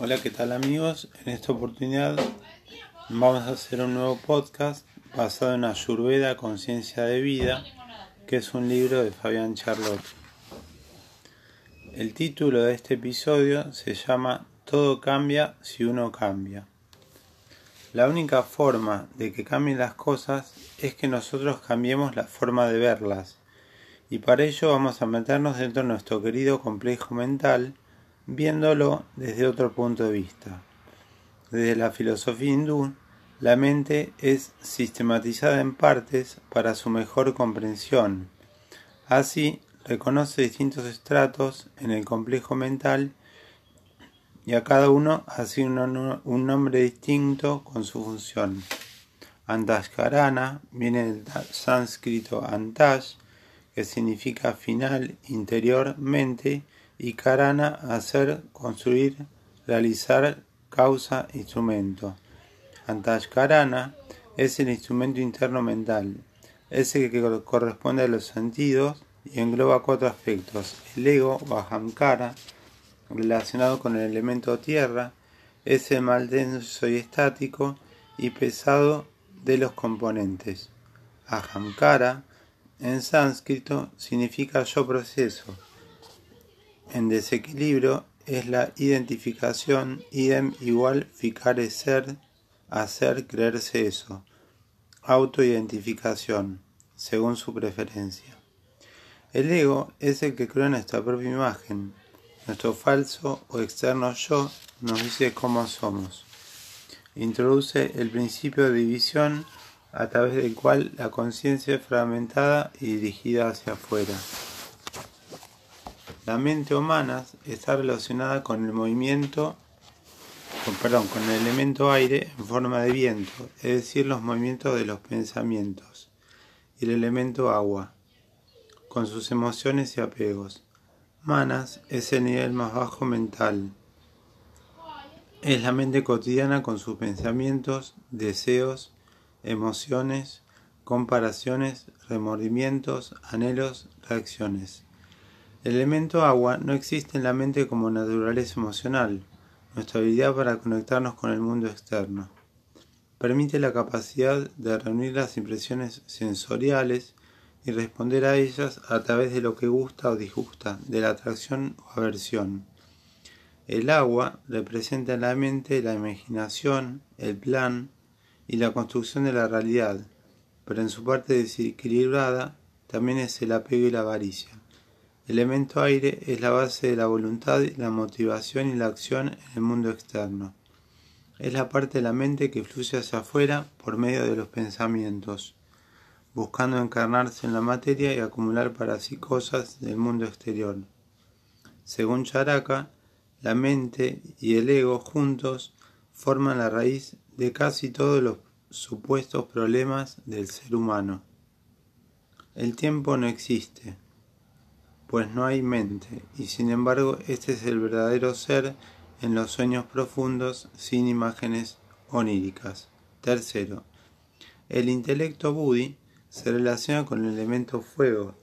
Hola, ¿qué tal amigos? En esta oportunidad vamos a hacer un nuevo podcast basado en Ayurveda, Conciencia de Vida, que es un libro de Fabián Charlotte. El título de este episodio se llama Todo cambia si uno cambia. La única forma de que cambien las cosas es que nosotros cambiemos la forma de verlas. Y para ello vamos a meternos dentro de nuestro querido complejo mental, viéndolo desde otro punto de vista. Desde la filosofía hindú, la mente es sistematizada en partes para su mejor comprensión. Así, reconoce distintos estratos en el complejo mental y a cada uno asigna un nombre distinto con su función. Antashkarana viene del sánscrito antash, que significa final, interior, mente, y karana, hacer, construir, realizar, causa, instrumento. Antashkarana es el instrumento interno mental, ese que corresponde a los sentidos y engloba cuatro aspectos. El ego o ahamkara, relacionado con el elemento tierra, es el mal denso y estático y pesado de los componentes. Ahamkara, en sánscrito, significa yo proceso en desequilibrio es la identificación idem igual ficare ser, hacer, creerse eso. Autoidentificación, según su preferencia. El ego es el que crea nuestra propia imagen. Nuestro falso o externo yo nos dice cómo somos. Introduce el principio de división a través del cual la conciencia es fragmentada y dirigida hacia afuera. La mente humana está relacionada con el movimiento, con, perdón, con el elemento aire en forma de viento, es decir, los movimientos de los pensamientos, y el elemento agua, con sus emociones y apegos. Manas es el nivel más bajo mental. Es la mente cotidiana con sus pensamientos, deseos, emociones, comparaciones, remordimientos, anhelos, reacciones. El elemento agua no existe en la mente como naturaleza emocional, nuestra habilidad para conectarnos con el mundo externo. Permite la capacidad de reunir las impresiones sensoriales y responder a ellas a través de lo que gusta o disgusta, de la atracción o aversión. El agua representa en la mente la imaginación, el plan y la construcción de la realidad, pero en su parte desequilibrada también es el apego y la avaricia. El elemento aire es la base de la voluntad, la motivación y la acción en el mundo externo. Es la parte de la mente que fluye hacia afuera por medio de los pensamientos, buscando encarnarse en la materia y acumular para sí cosas del mundo exterior. Según Charaka, la mente y el ego juntos forman la raíz de casi todos los supuestos problemas del ser humano. El tiempo no existe pues no hay mente, y sin embargo este es el verdadero ser en los sueños profundos sin imágenes oníricas. Tercero, el intelecto buddhi se relaciona con el elemento fuego,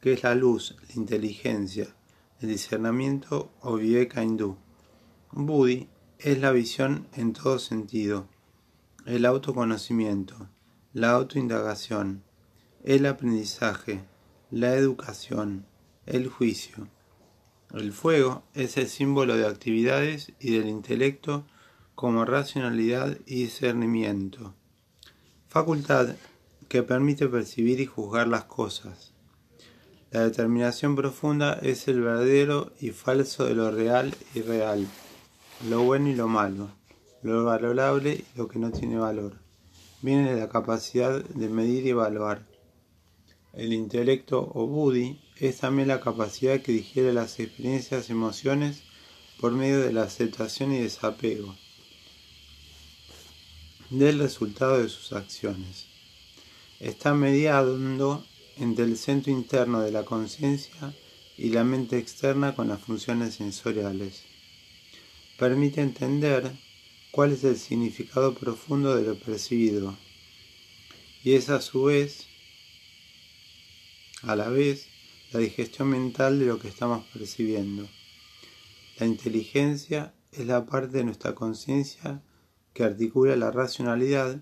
que es la luz, la inteligencia, el discernimiento o viveka hindú. Buddhi es la visión en todo sentido, el autoconocimiento, la autoindagación, el aprendizaje, la educación, el juicio. El fuego es el símbolo de actividades y del intelecto como racionalidad y discernimiento. Facultad que permite percibir y juzgar las cosas. La determinación profunda es el verdadero y falso de lo real y real, lo bueno y lo malo, lo valorable y lo que no tiene valor. Viene de la capacidad de medir y evaluar. El intelecto o buddhi es también la capacidad que digiere las experiencias y emociones por medio de la aceptación y desapego del resultado de sus acciones. Está mediando entre el centro interno de la conciencia y la mente externa con las funciones sensoriales. Permite entender cuál es el significado profundo de lo percibido y es a su vez, a la vez, la digestión mental de lo que estamos percibiendo. La inteligencia es la parte de nuestra conciencia que articula la racionalidad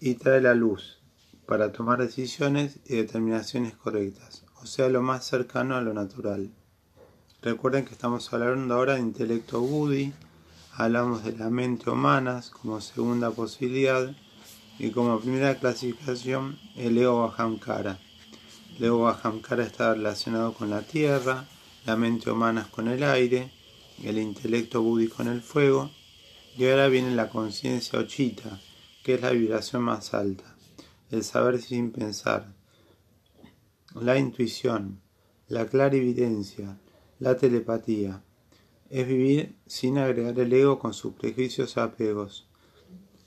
y trae la luz para tomar decisiones y determinaciones correctas, o sea, lo más cercano a lo natural. Recuerden que estamos hablando ahora de intelecto Budi, hablamos de la mente humana como segunda posibilidad y como primera clasificación el ego Bahamkara. El ego Bahamkara está relacionado con la tierra, la mente humana con el aire, el intelecto Budi con el fuego y ahora viene la conciencia ochita, que es la vibración más alta, el saber sin pensar, la intuición, la clarividencia, la telepatía. Es vivir sin agregar el ego con sus prejuicios y apegos.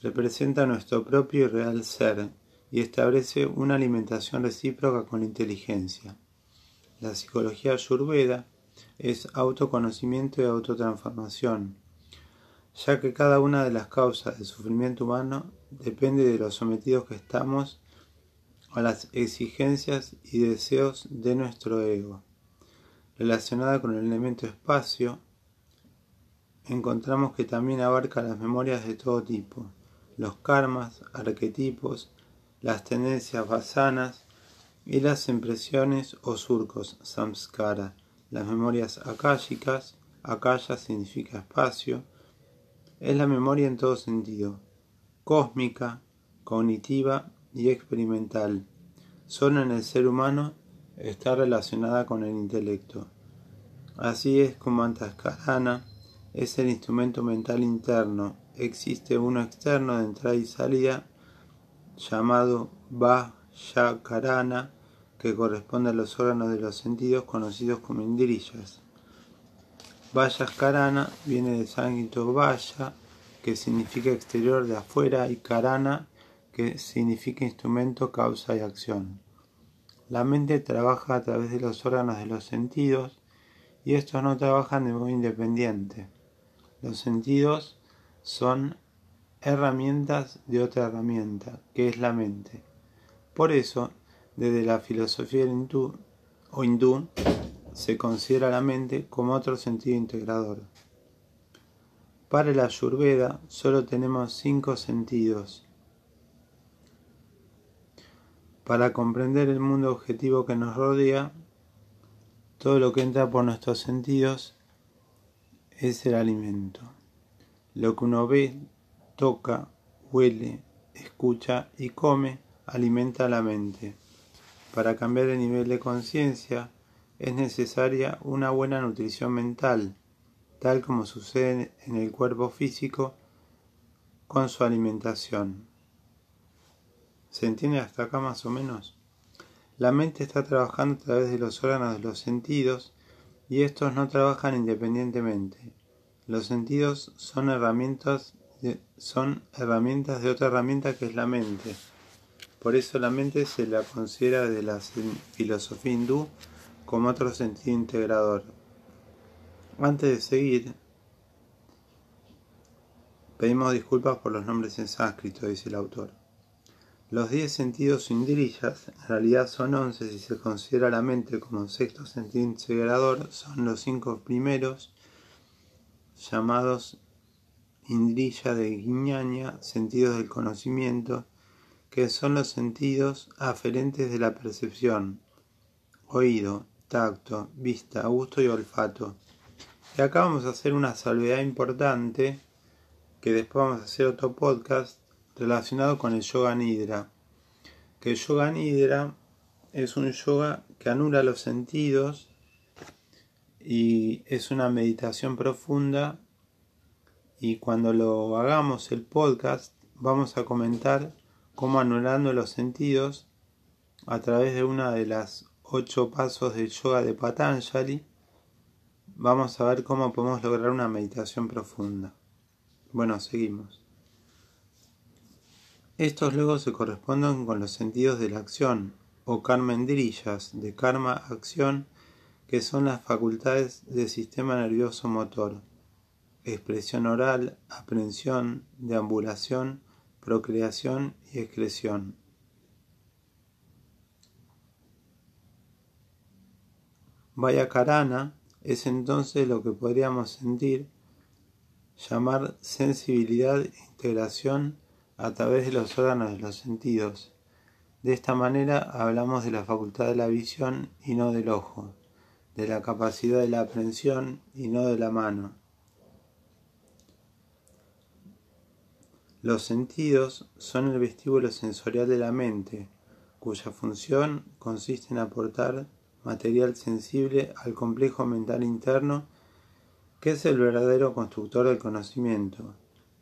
Representa nuestro propio y real ser y establece una alimentación recíproca con la inteligencia. La psicología ayurveda es autoconocimiento y autotransformación ya que cada una de las causas del sufrimiento humano depende de los sometidos que estamos a las exigencias y deseos de nuestro ego. Relacionada con el elemento espacio, encontramos que también abarca las memorias de todo tipo, los karmas, arquetipos, las tendencias basanas y las impresiones o surcos, samskara, las memorias akáshicas, akaya significa espacio, es la memoria en todo sentido, cósmica, cognitiva y experimental. Solo en el ser humano está relacionada con el intelecto. Así es como Antaskarana es el instrumento mental interno. Existe uno externo de entrada y salida llamado Vajjakarana que corresponde a los órganos de los sentidos conocidos como indriyas. Vayas Karana viene de sánscrito Vaya, que significa exterior de afuera, y Karana, que significa instrumento, causa y acción. La mente trabaja a través de los órganos de los sentidos y estos no trabajan de modo independiente. Los sentidos son herramientas de otra herramienta, que es la mente. Por eso, desde la filosofía hindú o hindú, se considera la mente como otro sentido integrador. Para la Ayurveda solo tenemos cinco sentidos. Para comprender el mundo objetivo que nos rodea, todo lo que entra por nuestros sentidos es el alimento. Lo que uno ve, toca, huele, escucha y come alimenta la mente. Para cambiar el nivel de conciencia, es necesaria una buena nutrición mental, tal como sucede en el cuerpo físico con su alimentación. ¿Se entiende hasta acá más o menos? La mente está trabajando a través de los órganos de los sentidos y estos no trabajan independientemente. Los sentidos son herramientas son herramientas de otra herramienta que es la mente. Por eso la mente se la considera de la filosofía hindú como otro sentido integrador. Antes de seguir, pedimos disculpas por los nombres en sánscrito, dice el autor. Los diez sentidos indriyas, en realidad son once si se considera la mente como sexto sentido integrador, son los cinco primeros llamados indriya de guiñaña, sentidos del conocimiento, que son los sentidos aferentes de la percepción, oído, tacto, vista, gusto y olfato. Y acá vamos a hacer una salvedad importante, que después vamos a hacer otro podcast relacionado con el yoga nidra. Que el yoga nidra es un yoga que anula los sentidos y es una meditación profunda y cuando lo hagamos el podcast vamos a comentar cómo anulando los sentidos a través de una de las ocho pasos del yoga de Patanjali, vamos a ver cómo podemos lograr una meditación profunda. Bueno, seguimos. Estos luego se corresponden con los sentidos de la acción, o karmendrillas, de karma acción, que son las facultades del sistema nervioso motor, expresión oral, aprehensión, deambulación, procreación y excreción. Vaya Karana es entonces lo que podríamos sentir llamar sensibilidad e integración a través de los órganos de los sentidos. De esta manera hablamos de la facultad de la visión y no del ojo, de la capacidad de la aprehensión y no de la mano. Los sentidos son el vestíbulo sensorial de la mente, cuya función consiste en aportar material sensible al complejo mental interno que es el verdadero constructor del conocimiento.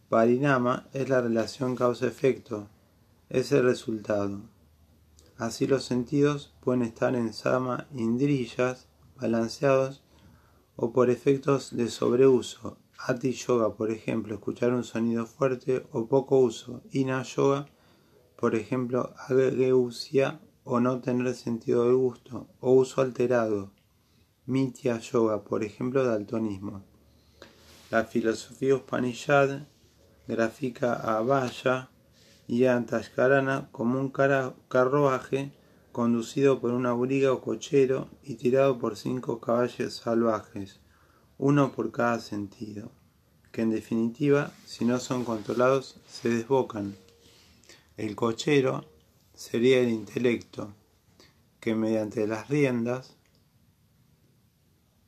Parinama es la relación causa-efecto, es el resultado. Así los sentidos pueden estar en sama indriyas, balanceados, o por efectos de sobreuso. Ati yoga, por ejemplo, escuchar un sonido fuerte o poco uso. Ina yoga, por ejemplo, ageusia o no tener sentido del gusto, o uso alterado. Mitya yoga, por ejemplo, daltonismo. La filosofía Upanishad grafica a Vaya y a Tashkarana como un carruaje conducido por una auriga o cochero y tirado por cinco caballos salvajes, uno por cada sentido, que en definitiva, si no son controlados, se desbocan. El cochero sería el intelecto, que mediante las riendas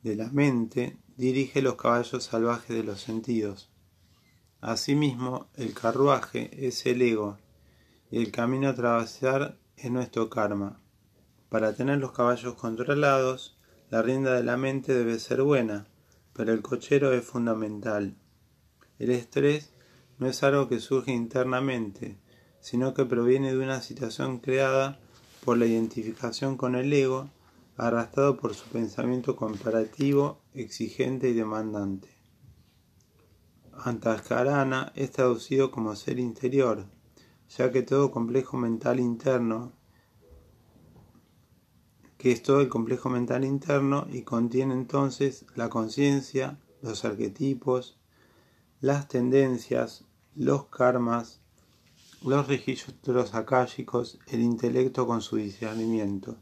de la mente dirige los caballos salvajes de los sentidos. Asimismo, el carruaje es el ego y el camino a atravesar es nuestro karma. Para tener los caballos controlados, la rienda de la mente debe ser buena, pero el cochero es fundamental. El estrés no es algo que surge internamente, sino que proviene de una situación creada por la identificación con el ego, arrastrado por su pensamiento comparativo, exigente y demandante. Antaskarana es traducido como ser interior, ya que todo complejo mental interno, que es todo el complejo mental interno y contiene entonces la conciencia, los arquetipos, las tendencias, los karmas, los registros akáshicos, el intelecto con su discernimiento,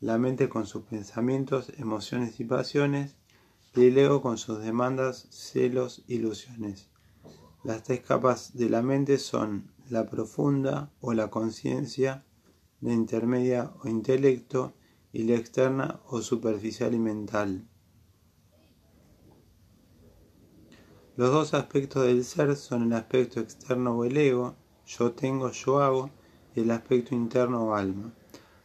la mente con sus pensamientos, emociones y pasiones, y el ego con sus demandas, celos, ilusiones. Las tres capas de la mente son la profunda o la conciencia, la intermedia o intelecto y la externa o superficial y mental. Los dos aspectos del ser son el aspecto externo o el ego, yo tengo, yo hago, y el aspecto interno o alma.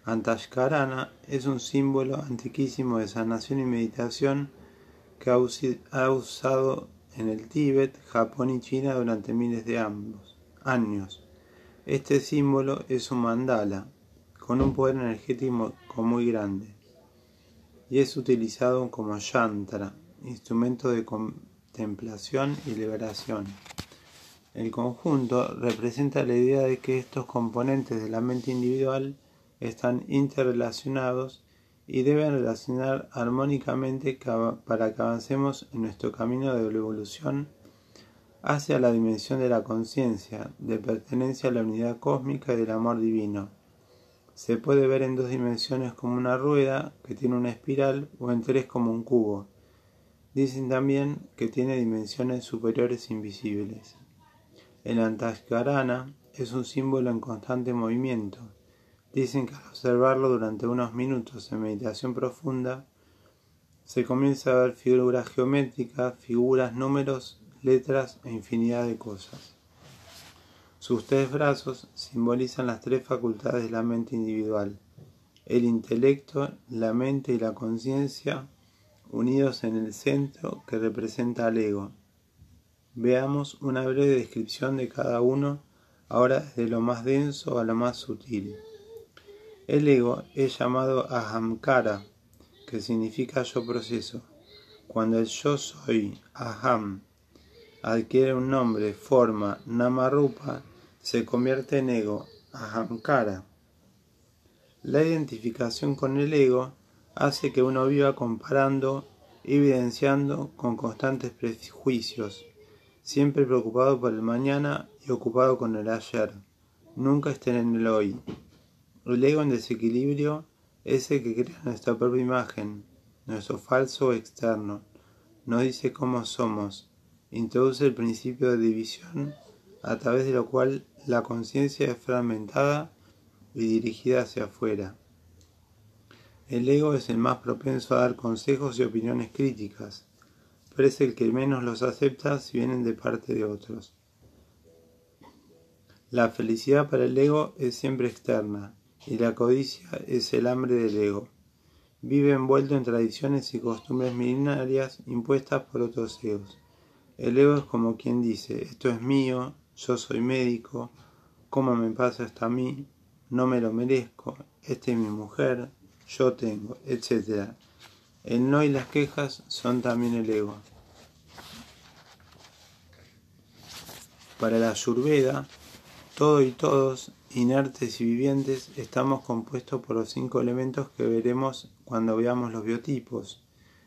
Antashkarana es un símbolo antiquísimo de sanación y meditación que ha usado en el Tíbet, Japón y China durante miles de años. Este símbolo es un mandala, con un poder energético muy grande, y es utilizado como yantra, instrumento de contemplación y liberación. El conjunto representa la idea de que estos componentes de la mente individual están interrelacionados y deben relacionar armónicamente para que avancemos en nuestro camino de evolución hacia la dimensión de la conciencia, de pertenencia a la unidad cósmica y del amor divino. Se puede ver en dos dimensiones como una rueda que tiene una espiral o en tres como un cubo. Dicen también que tiene dimensiones superiores invisibles. El Antashkarana es un símbolo en constante movimiento Dicen que al observarlo durante unos minutos en meditación profunda, se comienza a ver figuras geométricas, figuras, números, letras e infinidad de cosas. Sus tres brazos simbolizan las tres facultades de la mente individual, el intelecto, la mente y la conciencia, unidos en el centro que representa al ego. Veamos una breve descripción de cada uno, ahora desde lo más denso a lo más sutil. El ego es llamado ahamkara, que significa yo proceso. Cuando el yo soy, aham, adquiere un nombre, forma, namarupa, se convierte en ego, ahamkara. La identificación con el ego hace que uno viva comparando, evidenciando con constantes prejuicios, siempre preocupado por el mañana y ocupado con el ayer. Nunca estén en el hoy. El ego en desequilibrio es el que crea nuestra propia imagen, nuestro falso externo. Nos dice cómo somos, introduce el principio de división a través de lo cual la conciencia es fragmentada y dirigida hacia afuera. El ego es el más propenso a dar consejos y opiniones críticas, pero es el que menos los acepta si vienen de parte de otros. La felicidad para el ego es siempre externa y la codicia es el hambre del ego. Vive envuelto en tradiciones y costumbres milenarias impuestas por otros egos. El ego es como quien dice, esto es mío, yo soy médico, ¿cómo me pasa esto a mí? No me lo merezco, esta es mi mujer, yo tengo, etc. El no y las quejas son también el ego. Para la Ayurveda, todo y todos, inertes y vivientes, estamos compuestos por los cinco elementos que veremos cuando veamos los biotipos.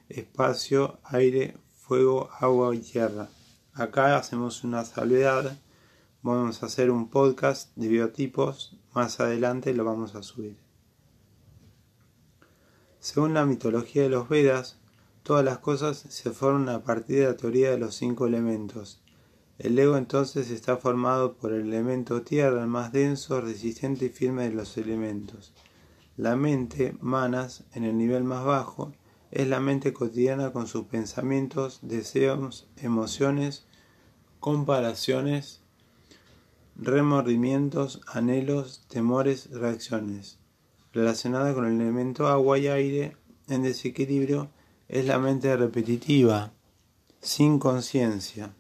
Espacio, aire, fuego, agua y tierra. Acá hacemos una salvedad. Vamos a hacer un podcast de biotipos. Más adelante lo vamos a subir. Según la mitología de los Vedas, todas las cosas se forman a partir de la teoría de los cinco elementos. El ego entonces está formado por el elemento tierra, el más denso, resistente y firme de los elementos. La mente, manas, en el nivel más bajo, es la mente cotidiana con sus pensamientos, deseos, emociones, comparaciones, remordimientos, anhelos, temores, reacciones relacionada con el elemento agua y aire en desequilibrio es la mente repetitiva, sin conciencia,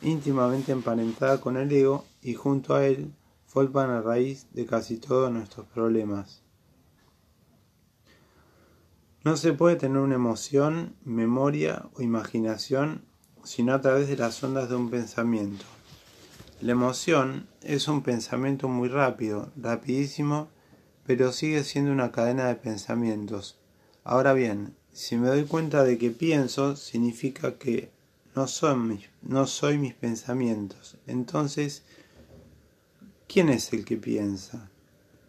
íntimamente emparentada con el ego y junto a él forman la raíz de casi todos nuestros problemas. No se puede tener una emoción, memoria o imaginación sino a través de las ondas de un pensamiento. La emoción es un pensamiento muy rápido, rapidísimo pero sigue siendo una cadena de pensamientos. Ahora bien, si me doy cuenta de que pienso, significa que no, son mis, no soy mis pensamientos. Entonces, ¿quién es el que piensa?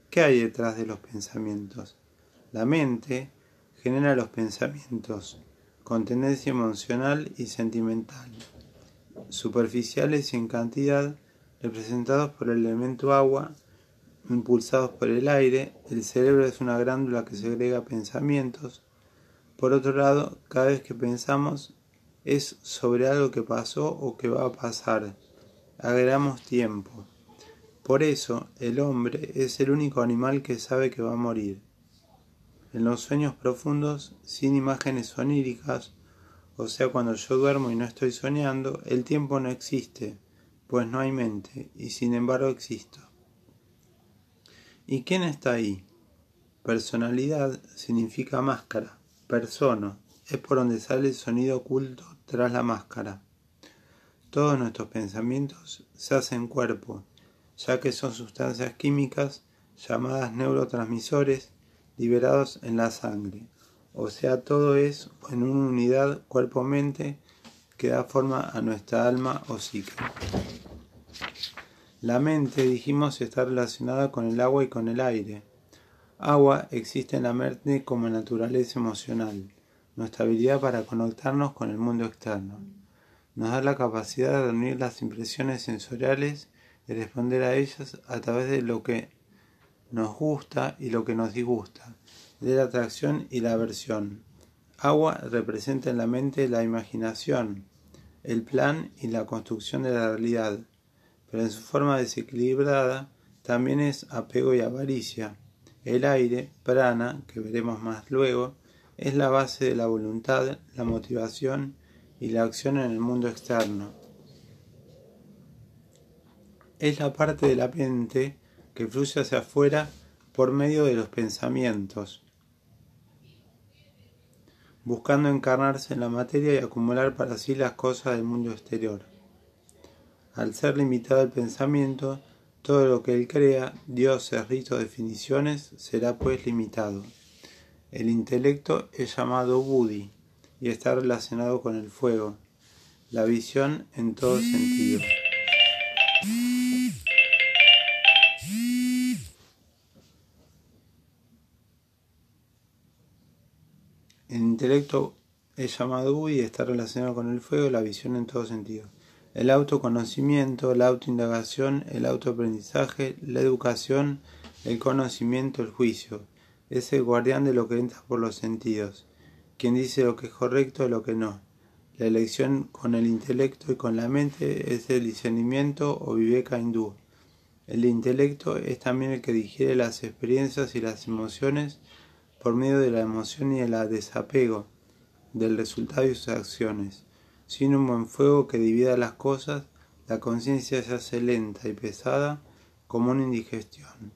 ¿Qué hay detrás de los pensamientos? La mente genera los pensamientos con tendencia emocional y sentimental, superficiales y en cantidad, representados por el elemento agua, impulsados por el aire, el cerebro es una glándula que segrega pensamientos. Por otro lado, cada vez que pensamos es sobre algo que pasó o que va a pasar. Agregamos tiempo. Por eso, el hombre es el único animal que sabe que va a morir. En los sueños profundos, sin imágenes oníricas, o sea, cuando yo duermo y no estoy soñando, el tiempo no existe, pues no hay mente, y sin embargo existo. ¿Y quién está ahí? Personalidad significa máscara, persona, es por donde sale el sonido oculto tras la máscara. Todos nuestros pensamientos se hacen cuerpo, ya que son sustancias químicas llamadas neurotransmisores liberados en la sangre. O sea, todo es en una unidad cuerpo-mente que da forma a nuestra alma o psique. La mente, dijimos, está relacionada con el agua y con el aire. Agua existe en la mente como naturaleza emocional, nuestra habilidad para conectarnos con el mundo externo. Nos da la capacidad de reunir las impresiones sensoriales y responder a ellas a través de lo que nos gusta y lo que nos disgusta, de la atracción y la aversión. Agua representa en la mente la imaginación, el plan y la construcción de la realidad pero en su forma desequilibrada también es apego y avaricia. El aire, prana, que veremos más luego, es la base de la voluntad, la motivación y la acción en el mundo externo. Es la parte de la mente que fluye hacia afuera por medio de los pensamientos, buscando encarnarse en la materia y acumular para sí las cosas del mundo exterior. Al ser limitado el pensamiento, todo lo que él crea, dioses, ritos, definiciones, será pues limitado. El intelecto es llamado Buddhi y está relacionado con el fuego, la visión en todo sentido. Intelecto es llamado y está relacionado con el fuego y la visión en todo sentido. El autoconocimiento, la autoindagación, el autoaprendizaje, la educación, el conocimiento, el juicio. Es el guardián de lo que entra por los sentidos, quien dice lo que es correcto y lo que no. La elección con el intelecto y con la mente es el discernimiento o viveka hindú. El intelecto es también el que digiere las experiencias y las emociones por medio de la emoción y el desapego del resultado y sus acciones. Sin un buen fuego que divida las cosas, la conciencia se hace lenta y pesada como una indigestión.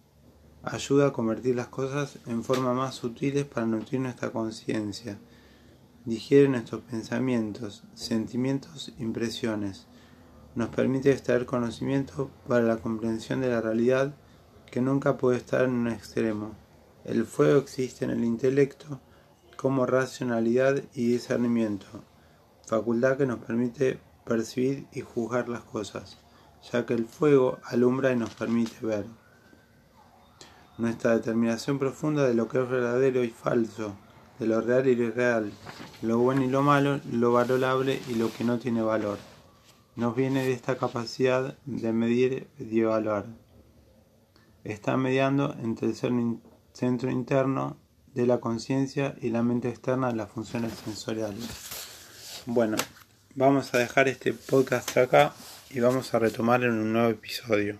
Ayuda a convertir las cosas en formas más sutiles para nutrir nuestra conciencia. Digiere nuestros pensamientos, sentimientos, impresiones. Nos permite extraer conocimiento para la comprensión de la realidad que nunca puede estar en un extremo. El fuego existe en el intelecto como racionalidad y discernimiento, facultad que nos permite percibir y juzgar las cosas, ya que el fuego alumbra y nos permite ver. Nuestra determinación profunda de lo que es verdadero y falso, de lo real y lo irreal, lo bueno y lo malo, lo valorable y lo que no tiene valor, nos viene de esta capacidad de medir y evaluar. Está mediando entre el ser centro interno de la conciencia y la mente externa de las funciones sensoriales. Bueno, vamos a dejar este podcast acá y vamos a retomar en un nuevo episodio.